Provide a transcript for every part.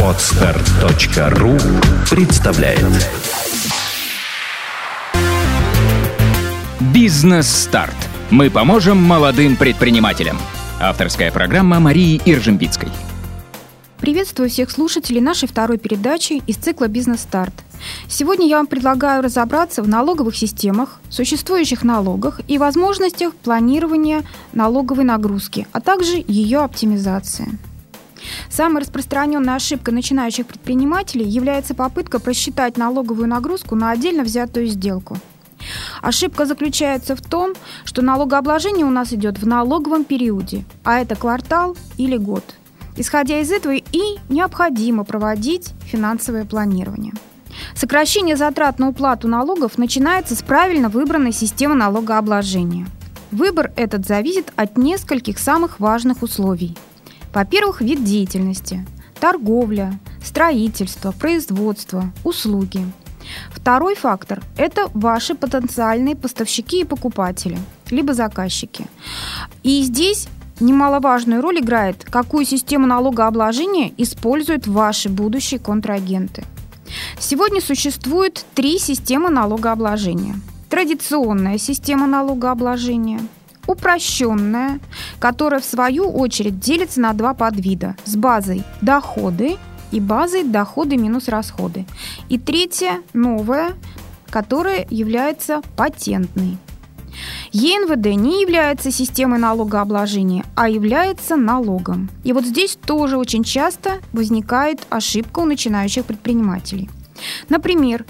Отстар.ру представляет Бизнес-старт. Мы поможем молодым предпринимателям. Авторская программа Марии Иржембицкой. Приветствую всех слушателей нашей второй передачи из цикла «Бизнес-старт». Сегодня я вам предлагаю разобраться в налоговых системах, существующих налогах и возможностях планирования налоговой нагрузки, а также ее оптимизации. Самой распространенной ошибкой начинающих предпринимателей является попытка просчитать налоговую нагрузку на отдельно взятую сделку. Ошибка заключается в том, что налогообложение у нас идет в налоговом периоде, а это квартал или год – Исходя из этого и необходимо проводить финансовое планирование. Сокращение затрат на уплату налогов начинается с правильно выбранной системы налогообложения. Выбор этот зависит от нескольких самых важных условий. Во-первых, вид деятельности – торговля, строительство, производство, услуги. Второй фактор – это ваши потенциальные поставщики и покупатели, либо заказчики. И здесь Немаловажную роль играет, какую систему налогообложения используют ваши будущие контрагенты. Сегодня существует три системы налогообложения. Традиционная система налогообложения, упрощенная, которая в свою очередь делится на два подвида с базой доходы и базой доходы минус расходы. И третья, новая, которая является патентной. ЕНВД не является системой налогообложения, а является налогом. И вот здесь тоже очень часто возникает ошибка у начинающих предпринимателей. Например,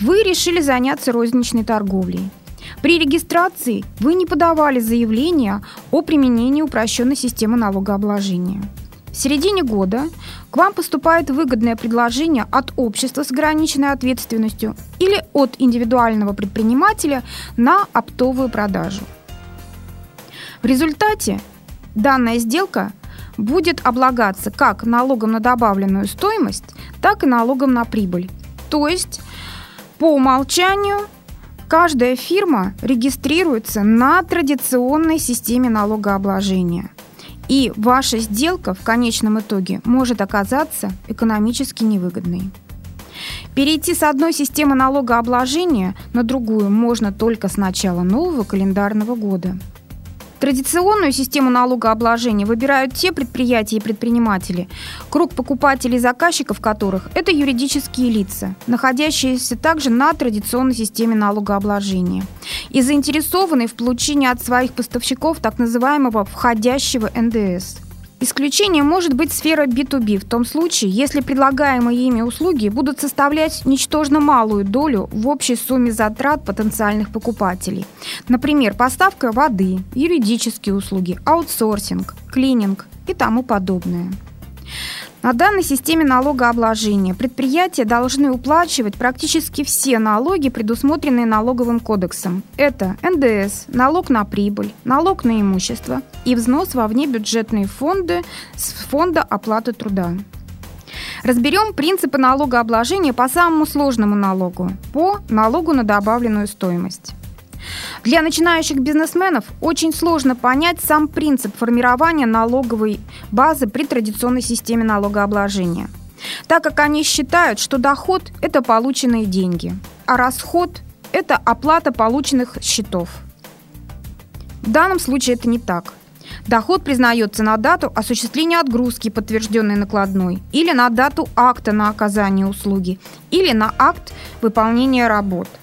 вы решили заняться розничной торговлей. При регистрации вы не подавали заявление о применении упрощенной системы налогообложения. В середине года к вам поступает выгодное предложение от общества с ограниченной ответственностью или от индивидуального предпринимателя на оптовую продажу. В результате данная сделка будет облагаться как налогом на добавленную стоимость, так и налогом на прибыль. То есть по умолчанию каждая фирма регистрируется на традиционной системе налогообложения. И ваша сделка в конечном итоге может оказаться экономически невыгодной. Перейти с одной системы налогообложения на другую можно только с начала нового календарного года – Традиционную систему налогообложения выбирают те предприятия и предприниматели, круг покупателей и заказчиков которых – это юридические лица, находящиеся также на традиционной системе налогообложения и заинтересованные в получении от своих поставщиков так называемого входящего НДС – Исключением может быть сфера B2B в том случае, если предлагаемые ими услуги будут составлять ничтожно малую долю в общей сумме затрат потенциальных покупателей. Например, поставка воды, юридические услуги, аутсорсинг, клининг и тому подобное. На данной системе налогообложения предприятия должны уплачивать практически все налоги, предусмотренные налоговым кодексом. Это НДС, налог на прибыль, налог на имущество и взнос во внебюджетные фонды с фонда оплаты труда. Разберем принципы налогообложения по самому сложному налогу – по налогу на добавленную стоимость. Для начинающих бизнесменов очень сложно понять сам принцип формирования налоговой базы при традиционной системе налогообложения, так как они считают, что доход – это полученные деньги, а расход – это оплата полученных счетов. В данном случае это не так. Доход признается на дату осуществления отгрузки, подтвержденной накладной, или на дату акта на оказание услуги, или на акт выполнения работ –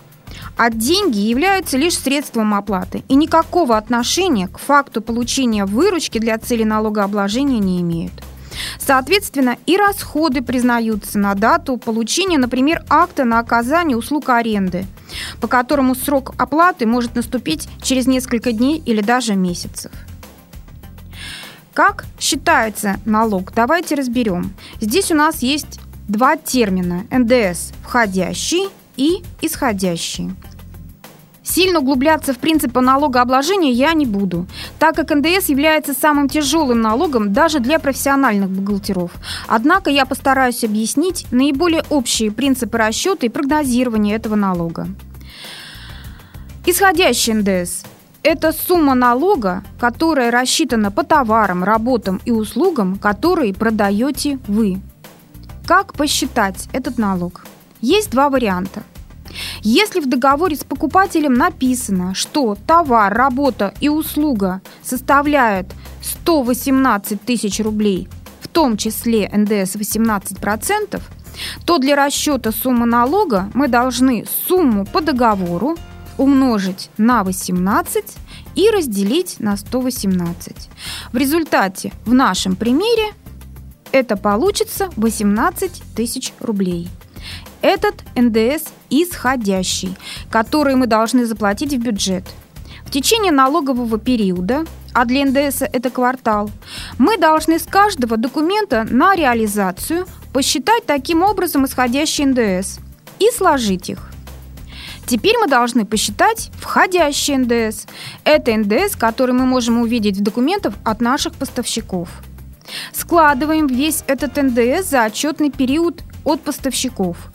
а деньги являются лишь средством оплаты и никакого отношения к факту получения выручки для цели налогообложения не имеют. Соответственно, и расходы признаются на дату получения, например, акта на оказание услуг аренды, по которому срок оплаты может наступить через несколько дней или даже месяцев. Как считается налог? Давайте разберем. Здесь у нас есть два термина – НДС – входящий и исходящий. Сильно углубляться в принципы налогообложения я не буду, так как НДС является самым тяжелым налогом даже для профессиональных бухгалтеров. Однако я постараюсь объяснить наиболее общие принципы расчета и прогнозирования этого налога. Исходящий НДС Это сумма налога, которая рассчитана по товарам, работам и услугам, которые продаете вы. Как посчитать этот налог? Есть два варианта. Если в договоре с покупателем написано, что товар, работа и услуга составляют 118 тысяч рублей, в том числе НДС 18%, то для расчета суммы налога мы должны сумму по договору умножить на 18 и разделить на 118. В результате в нашем примере это получится 18 тысяч рублей. Этот НДС исходящий, который мы должны заплатить в бюджет. В течение налогового периода, а для НДС это квартал, мы должны с каждого документа на реализацию посчитать таким образом исходящий НДС и сложить их. Теперь мы должны посчитать входящий НДС. Это НДС, который мы можем увидеть в документах от наших поставщиков. Складываем весь этот НДС за отчетный период от поставщиков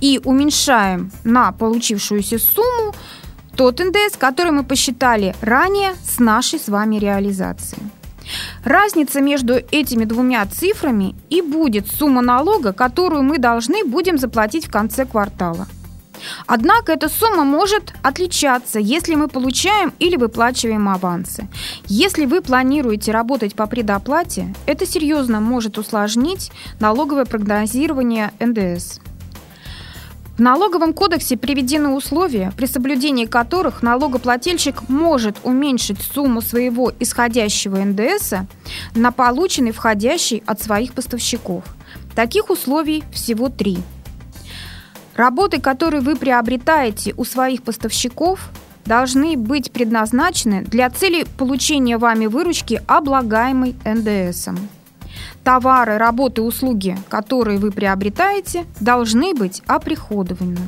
и уменьшаем на получившуюся сумму тот НДС, который мы посчитали ранее с нашей с вами реализацией. Разница между этими двумя цифрами и будет сумма налога, которую мы должны будем заплатить в конце квартала. Однако эта сумма может отличаться, если мы получаем или выплачиваем авансы. Если вы планируете работать по предоплате, это серьезно может усложнить налоговое прогнозирование НДС. В налоговом кодексе приведены условия, при соблюдении которых налогоплательщик может уменьшить сумму своего исходящего НДС на полученный входящий от своих поставщиков. Таких условий всего три. Работы, которые вы приобретаете у своих поставщиков, должны быть предназначены для цели получения вами выручки, облагаемой НДСом товары, работы, услуги, которые вы приобретаете, должны быть оприходованы.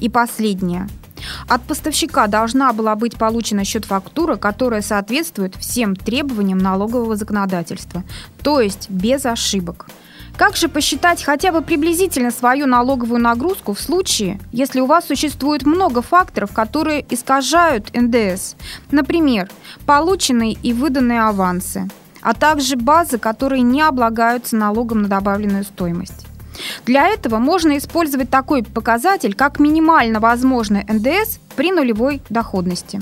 И последнее. От поставщика должна была быть получена счет-фактура, которая соответствует всем требованиям налогового законодательства, то есть без ошибок. Как же посчитать хотя бы приблизительно свою налоговую нагрузку в случае, если у вас существует много факторов, которые искажают НДС? Например, полученные и выданные авансы – а также базы, которые не облагаются налогом на добавленную стоимость. Для этого можно использовать такой показатель, как минимально возможный НДС при нулевой доходности.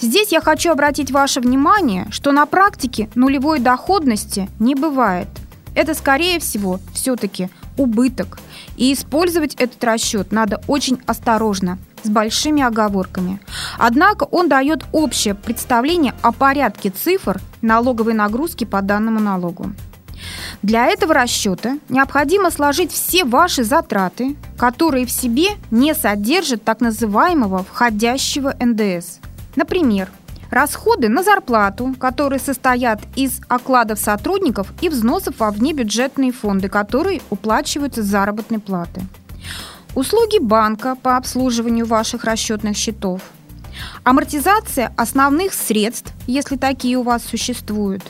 Здесь я хочу обратить ваше внимание, что на практике нулевой доходности не бывает. Это, скорее всего, все-таки убыток. И использовать этот расчет надо очень осторожно, с большими оговорками. Однако он дает общее представление о порядке цифр налоговой нагрузки по данному налогу. Для этого расчета необходимо сложить все ваши затраты, которые в себе не содержат так называемого входящего НДС. Например, расходы на зарплату, которые состоят из окладов сотрудников и взносов во внебюджетные фонды, которые уплачиваются с заработной платы услуги банка по обслуживанию ваших расчетных счетов, амортизация основных средств, если такие у вас существуют,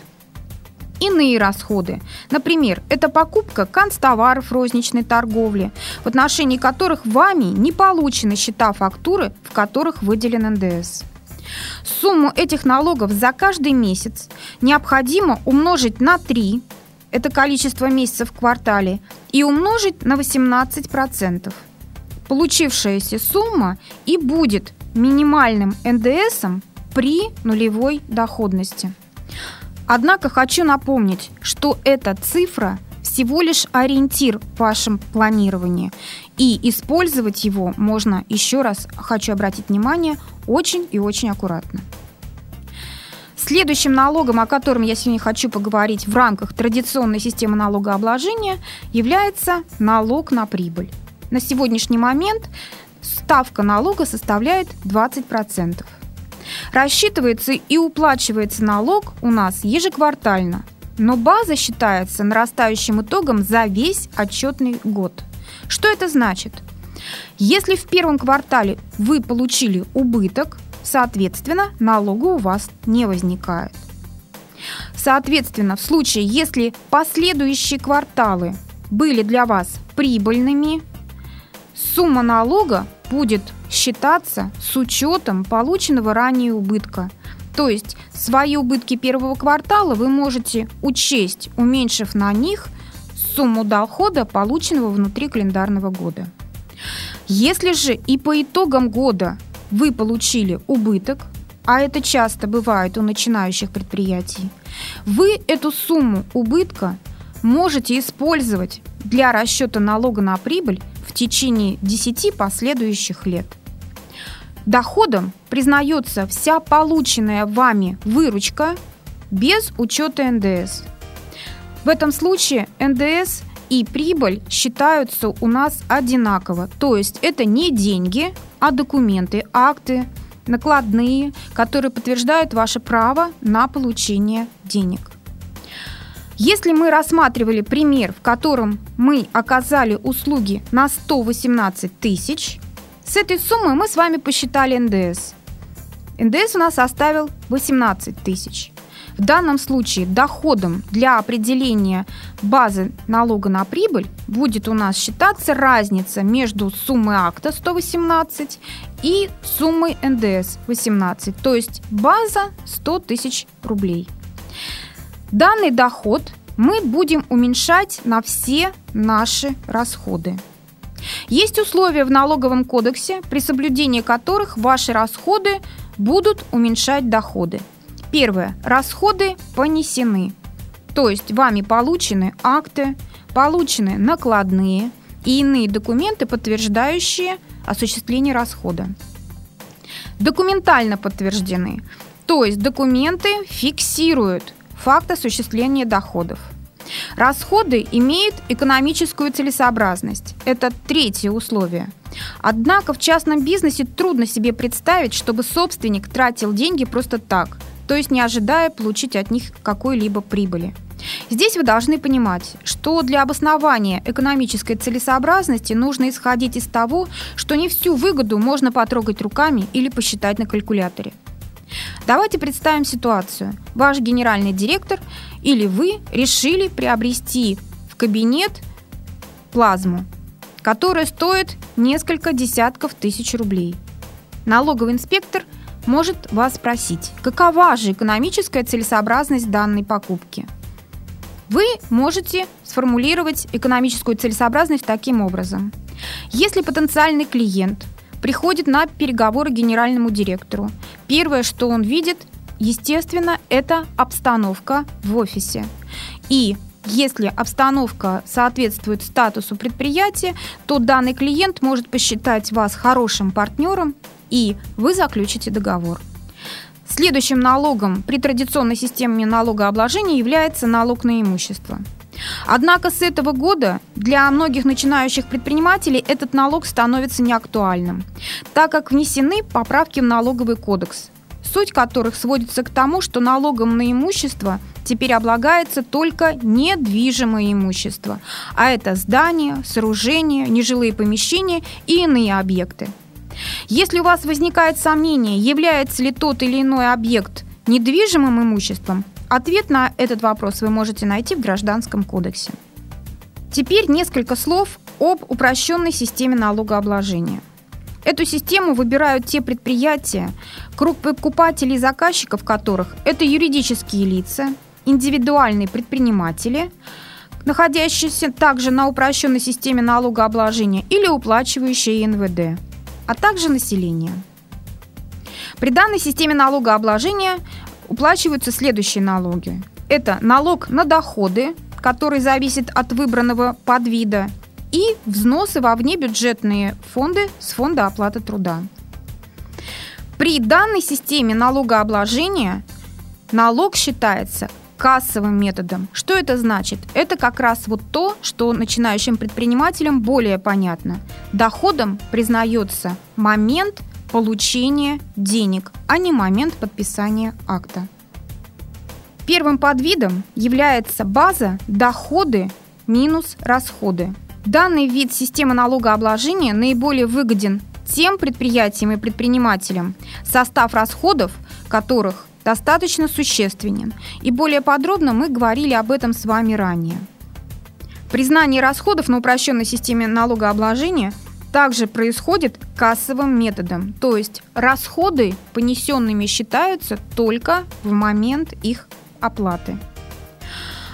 Иные расходы. Например, это покупка канцтоваров розничной торговли, в отношении которых вами не получены счета фактуры, в которых выделен НДС. Сумму этих налогов за каждый месяц необходимо умножить на 3, это количество месяцев в квартале, и умножить на 18% получившаяся сумма и будет минимальным НДСом при нулевой доходности. Однако хочу напомнить, что эта цифра всего лишь ориентир в вашем планировании. И использовать его можно, еще раз хочу обратить внимание, очень и очень аккуратно. Следующим налогом, о котором я сегодня хочу поговорить в рамках традиционной системы налогообложения, является налог на прибыль. На сегодняшний момент ставка налога составляет 20%. Рассчитывается и уплачивается налог у нас ежеквартально, но база считается нарастающим итогом за весь отчетный год. Что это значит? Если в первом квартале вы получили убыток, соответственно, налога у вас не возникает. Соответственно, в случае, если последующие кварталы были для вас прибыльными, сумма налога будет считаться с учетом полученного ранее убытка. То есть свои убытки первого квартала вы можете учесть, уменьшив на них сумму дохода, полученного внутри календарного года. Если же и по итогам года вы получили убыток, а это часто бывает у начинающих предприятий, вы эту сумму убытка можете использовать для расчета налога на прибыль в течение 10 последующих лет. Доходом признается вся полученная вами выручка без учета НДС. В этом случае НДС и прибыль считаются у нас одинаково. То есть это не деньги, а документы, акты, накладные, которые подтверждают ваше право на получение денег. Если мы рассматривали пример, в котором мы оказали услуги на 118 тысяч, с этой суммы мы с вами посчитали НДС. НДС у нас составил 18 тысяч. В данном случае доходом для определения базы налога на прибыль будет у нас считаться разница между суммой акта 118 и суммой НДС 18, то есть база 100 тысяч рублей. Данный доход мы будем уменьшать на все наши расходы. Есть условия в налоговом кодексе, при соблюдении которых ваши расходы будут уменьшать доходы. Первое. Расходы понесены. То есть вами получены акты, получены накладные и иные документы, подтверждающие осуществление расхода. Документально подтверждены. То есть документы фиксируют факт осуществления доходов. Расходы имеют экономическую целесообразность. Это третье условие. Однако в частном бизнесе трудно себе представить, чтобы собственник тратил деньги просто так, то есть не ожидая получить от них какой-либо прибыли. Здесь вы должны понимать, что для обоснования экономической целесообразности нужно исходить из того, что не всю выгоду можно потрогать руками или посчитать на калькуляторе. Давайте представим ситуацию. Ваш генеральный директор или вы решили приобрести в кабинет плазму, которая стоит несколько десятков тысяч рублей. Налоговый инспектор может вас спросить, какова же экономическая целесообразность данной покупки. Вы можете сформулировать экономическую целесообразность таким образом. Если потенциальный клиент приходит на переговоры к генеральному директору. Первое, что он видит, естественно, это обстановка в офисе. И если обстановка соответствует статусу предприятия, то данный клиент может посчитать вас хорошим партнером, и вы заключите договор. Следующим налогом при традиционной системе налогообложения является налог на имущество – Однако с этого года для многих начинающих предпринимателей этот налог становится неактуальным, так как внесены поправки в налоговый кодекс, суть которых сводится к тому, что налогом на имущество теперь облагается только недвижимое имущество, а это здания, сооружения, нежилые помещения и иные объекты. Если у вас возникает сомнение, является ли тот или иной объект недвижимым имуществом, Ответ на этот вопрос вы можете найти в Гражданском кодексе. Теперь несколько слов об упрощенной системе налогообложения. Эту систему выбирают те предприятия, круг покупателей и заказчиков которых это юридические лица, индивидуальные предприниматели, находящиеся также на упрощенной системе налогообложения или уплачивающие НВД, а также население. При данной системе налогообложения уплачиваются следующие налоги. Это налог на доходы, который зависит от выбранного подвида, и взносы во внебюджетные фонды с фонда оплаты труда. При данной системе налогообложения налог считается кассовым методом. Что это значит? Это как раз вот то, что начинающим предпринимателям более понятно. Доходом признается момент получения денег, а не момент подписания акта. Первым подвидом является база доходы минус расходы. Данный вид системы налогообложения наиболее выгоден тем предприятиям и предпринимателям, состав расходов которых достаточно существенен. И более подробно мы говорили об этом с вами ранее. Признание расходов на упрощенной системе налогообложения также происходит кассовым методом, то есть расходы понесенными считаются только в момент их оплаты.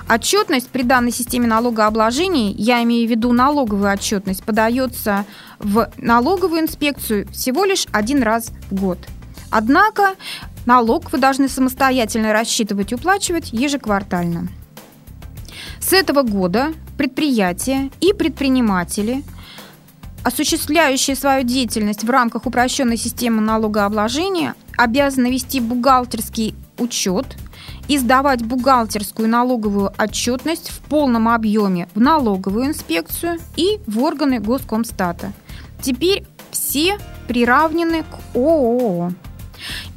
Отчетность при данной системе налогообложения, я имею в виду налоговую отчетность, подается в налоговую инспекцию всего лишь один раз в год. Однако налог вы должны самостоятельно рассчитывать и уплачивать ежеквартально. С этого года предприятия и предприниматели, осуществляющие свою деятельность в рамках упрощенной системы налогообложения, обязаны вести бухгалтерский учет – и сдавать бухгалтерскую налоговую отчетность в полном объеме в налоговую инспекцию и в органы Госкомстата. Теперь все приравнены к ООО.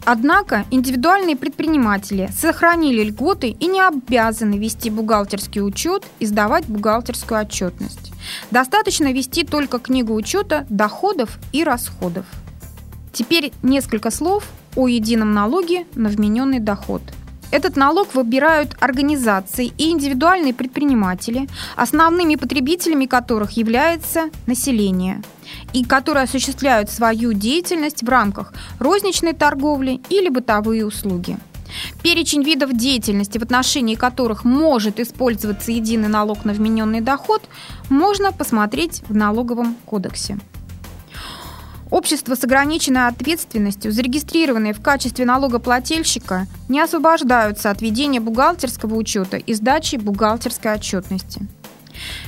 Однако индивидуальные предприниматели сохранили льготы и не обязаны вести бухгалтерский учет и сдавать бухгалтерскую отчетность. Достаточно вести только книгу учета доходов и расходов. Теперь несколько слов о едином налоге на вмененный доход – этот налог выбирают организации и индивидуальные предприниматели, основными потребителями которых является население, и которые осуществляют свою деятельность в рамках розничной торговли или бытовые услуги. Перечень видов деятельности, в отношении которых может использоваться единый налог на вмененный доход, можно посмотреть в налоговом кодексе. Общества с ограниченной ответственностью, зарегистрированные в качестве налогоплательщика, не освобождаются от ведения бухгалтерского учета и сдачи бухгалтерской отчетности.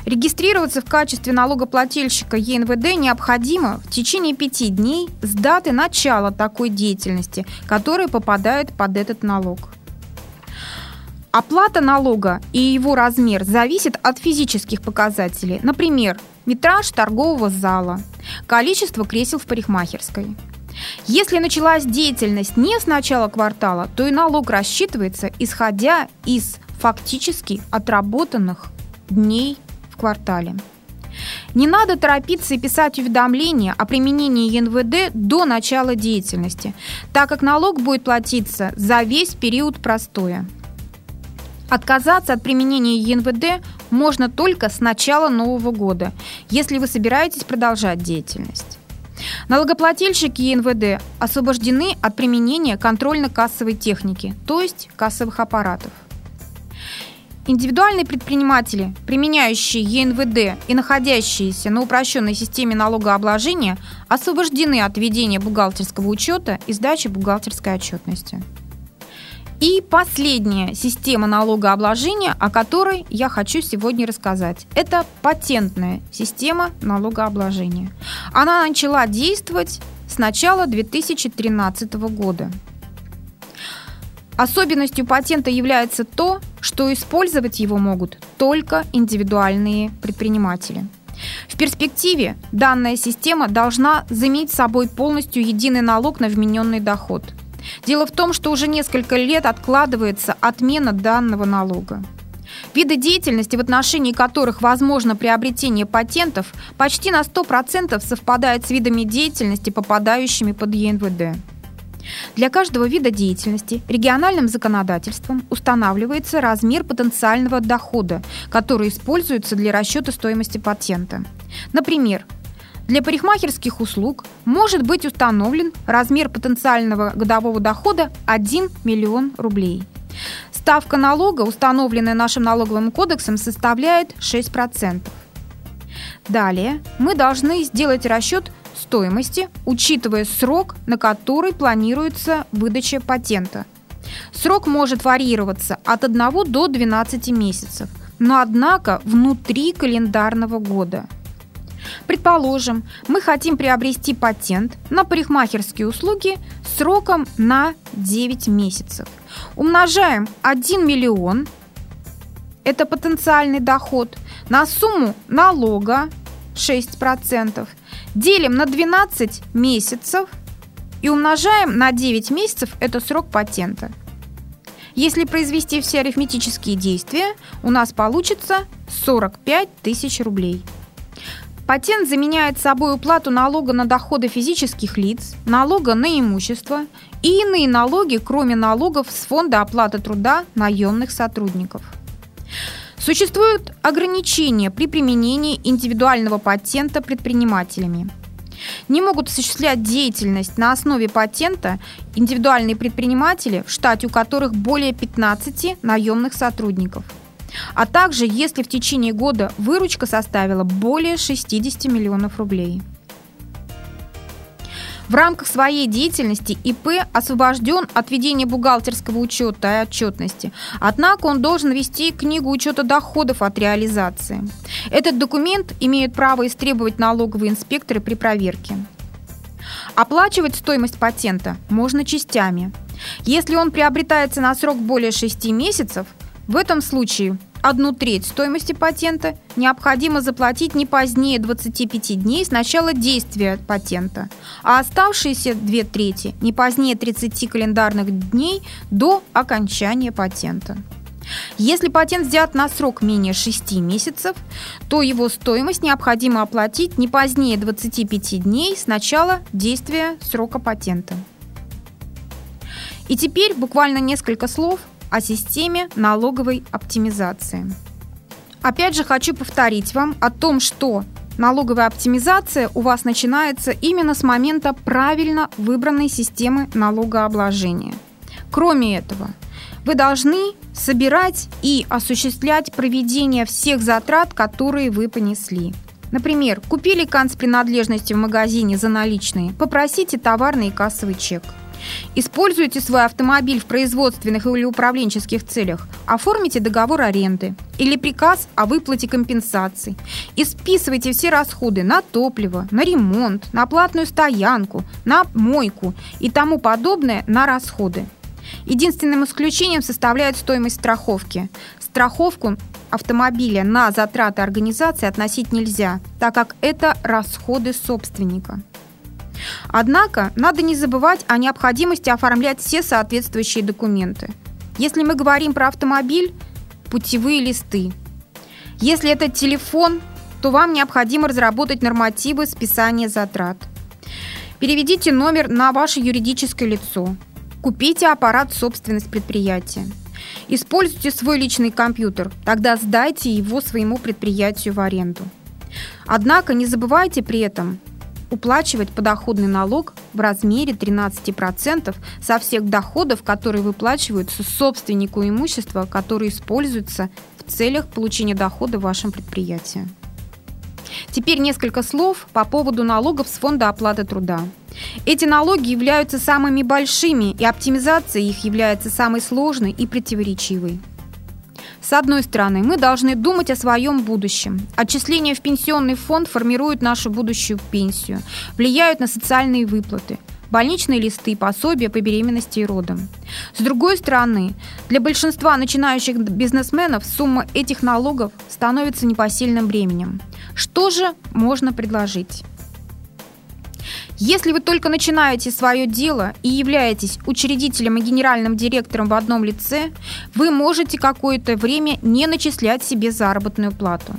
Регистрироваться в качестве налогоплательщика ЕНВД необходимо в течение пяти дней с даты начала такой деятельности, которая попадает под этот налог. Оплата налога и его размер зависит от физических показателей, например, метраж торгового зала, количество кресел в парикмахерской. Если началась деятельность не с начала квартала, то и налог рассчитывается, исходя из фактически отработанных дней в квартале. Не надо торопиться и писать уведомления о применении ЕНВД до начала деятельности, так как налог будет платиться за весь период простоя. Отказаться от применения ЕНВД можно только с начала Нового года, если вы собираетесь продолжать деятельность. Налогоплательщики ЕНВД освобождены от применения контрольно-кассовой техники, то есть кассовых аппаратов. Индивидуальные предприниматели, применяющие ЕНВД и находящиеся на упрощенной системе налогообложения, освобождены от ведения бухгалтерского учета и сдачи бухгалтерской отчетности. И последняя система налогообложения, о которой я хочу сегодня рассказать, это патентная система налогообложения. Она начала действовать с начала 2013 года. Особенностью патента является то, что использовать его могут только индивидуальные предприниматели. В перспективе данная система должна заменить собой полностью единый налог на вмененный доход – Дело в том, что уже несколько лет откладывается отмена данного налога. Виды деятельности, в отношении которых возможно приобретение патентов, почти на 100% совпадают с видами деятельности, попадающими под ЕНВД. Для каждого вида деятельности региональным законодательством устанавливается размер потенциального дохода, который используется для расчета стоимости патента. Например, для парикмахерских услуг может быть установлен размер потенциального годового дохода 1 миллион рублей. Ставка налога, установленная нашим налоговым кодексом, составляет 6%. Далее мы должны сделать расчет стоимости, учитывая срок, на который планируется выдача патента. Срок может варьироваться от 1 до 12 месяцев, но однако внутри календарного года – Предположим, мы хотим приобрести патент на парикмахерские услуги сроком на 9 месяцев. Умножаем 1 миллион, это потенциальный доход, на сумму налога 6%, делим на 12 месяцев и умножаем на 9 месяцев, это срок патента. Если произвести все арифметические действия, у нас получится 45 тысяч рублей. Патент заменяет собой уплату налога на доходы физических лиц, налога на имущество и иные налоги, кроме налогов с фонда оплаты труда наемных сотрудников. Существуют ограничения при применении индивидуального патента предпринимателями. Не могут осуществлять деятельность на основе патента индивидуальные предприниматели, в штате у которых более 15 наемных сотрудников. А также, если в течение года выручка составила более 60 миллионов рублей. В рамках своей деятельности ИП освобожден от ведения бухгалтерского учета и отчетности. Однако он должен вести книгу учета доходов от реализации. Этот документ имеют право истребовать налоговые инспекторы при проверке. Оплачивать стоимость патента можно частями. Если он приобретается на срок более 6 месяцев, в этом случае одну треть стоимости патента необходимо заплатить не позднее 25 дней с начала действия патента, а оставшиеся две трети не позднее 30 календарных дней до окончания патента. Если патент взят на срок менее 6 месяцев, то его стоимость необходимо оплатить не позднее 25 дней с начала действия срока патента. И теперь буквально несколько слов о системе налоговой оптимизации. Опять же хочу повторить вам о том, что налоговая оптимизация у вас начинается именно с момента правильно выбранной системы налогообложения. Кроме этого, вы должны собирать и осуществлять проведение всех затрат, которые вы понесли. Например, купили канцпринадлежности в магазине за наличные, попросите товарный и кассовый чек – Используйте свой автомобиль в производственных или управленческих целях. Оформите договор аренды или приказ о выплате компенсаций. И списывайте все расходы на топливо, на ремонт, на платную стоянку, на мойку и тому подобное на расходы. Единственным исключением составляет стоимость страховки. Страховку автомобиля на затраты организации относить нельзя, так как это расходы собственника. Однако надо не забывать о необходимости оформлять все соответствующие документы. Если мы говорим про автомобиль, путевые листы. Если это телефон, то вам необходимо разработать нормативы списания затрат. Переведите номер на ваше юридическое лицо. Купите аппарат собственность предприятия. Используйте свой личный компьютер, тогда сдайте его своему предприятию в аренду. Однако не забывайте при этом уплачивать подоходный налог в размере 13% со всех доходов, которые выплачиваются собственнику имущества, которое используется в целях получения дохода в вашем предприятии. Теперь несколько слов по поводу налогов с фонда оплаты труда. Эти налоги являются самыми большими, и оптимизация их является самой сложной и противоречивой. С одной стороны, мы должны думать о своем будущем. Отчисления в пенсионный фонд формируют нашу будущую пенсию, влияют на социальные выплаты больничные листы, пособия по беременности и родам. С другой стороны, для большинства начинающих бизнесменов сумма этих налогов становится непосильным бременем. Что же можно предложить? Если вы только начинаете свое дело и являетесь учредителем и генеральным директором в одном лице, вы можете какое-то время не начислять себе заработную плату.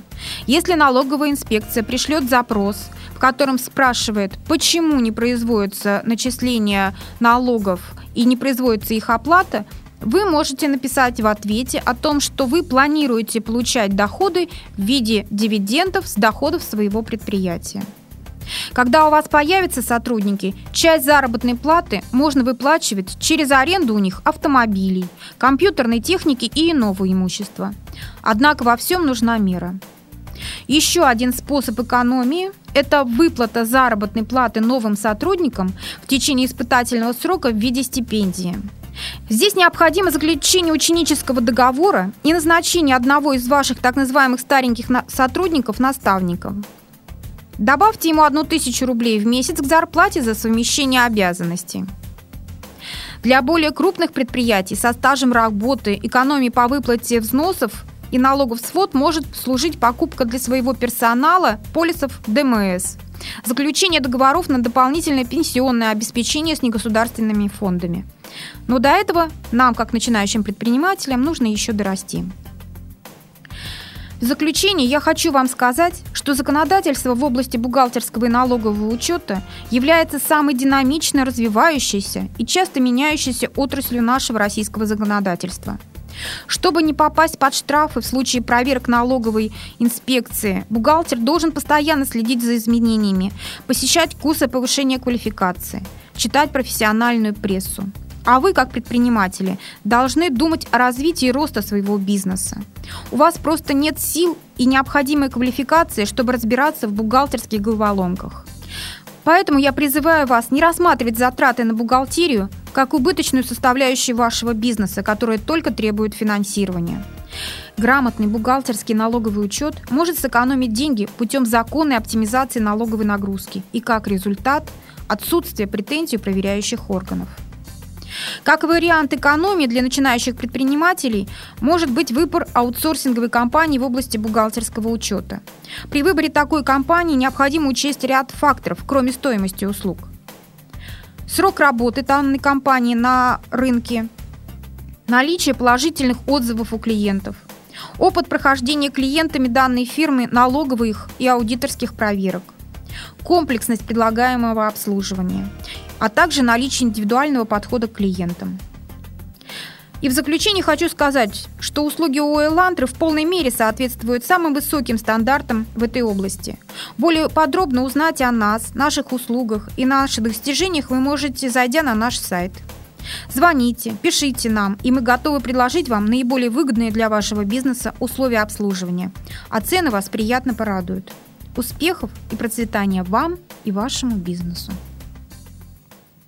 Если налоговая инспекция пришлет запрос, в котором спрашивает, почему не производится начисление налогов и не производится их оплата, вы можете написать в ответе о том, что вы планируете получать доходы в виде дивидендов с доходов своего предприятия. Когда у вас появятся сотрудники, часть заработной платы можно выплачивать через аренду у них автомобилей, компьютерной техники и иного имущества. Однако во всем нужна мера. Еще один способ экономии – это выплата заработной платы новым сотрудникам в течение испытательного срока в виде стипендии. Здесь необходимо заключение ученического договора и назначение одного из ваших так называемых стареньких сотрудников наставником. Добавьте ему одну тысячу рублей в месяц к зарплате за совмещение обязанностей. Для более крупных предприятий со стажем работы экономии по выплате взносов и налогов свод может служить покупка для своего персонала полисов ДМС, заключение договоров на дополнительное пенсионное обеспечение с негосударственными фондами. Но до этого нам, как начинающим предпринимателям, нужно еще дорасти. В заключение я хочу вам сказать, что законодательство в области бухгалтерского и налогового учета является самой динамично развивающейся и часто меняющейся отраслью нашего российского законодательства. Чтобы не попасть под штрафы в случае проверок налоговой инспекции, бухгалтер должен постоянно следить за изменениями, посещать курсы повышения квалификации, читать профессиональную прессу. А вы, как предприниматели, должны думать о развитии и роста своего бизнеса. У вас просто нет сил и необходимой квалификации, чтобы разбираться в бухгалтерских головоломках. Поэтому я призываю вас не рассматривать затраты на бухгалтерию как убыточную составляющую вашего бизнеса, которая только требует финансирования. Грамотный бухгалтерский налоговый учет может сэкономить деньги путем законной оптимизации налоговой нагрузки и, как результат, отсутствие претензий проверяющих органов. Как вариант экономии для начинающих предпринимателей может быть выбор аутсорсинговой компании в области бухгалтерского учета. При выборе такой компании необходимо учесть ряд факторов, кроме стоимости услуг. Срок работы данной компании на рынке, наличие положительных отзывов у клиентов, опыт прохождения клиентами данной фирмы налоговых и аудиторских проверок, комплексность предлагаемого обслуживания а также наличие индивидуального подхода к клиентам. И в заключение хочу сказать, что услуги ООО «Элантры» в полной мере соответствуют самым высоким стандартам в этой области. Более подробно узнать о нас, наших услугах и наших достижениях вы можете, зайдя на наш сайт. Звоните, пишите нам, и мы готовы предложить вам наиболее выгодные для вашего бизнеса условия обслуживания, а цены вас приятно порадуют. Успехов и процветания вам и вашему бизнесу!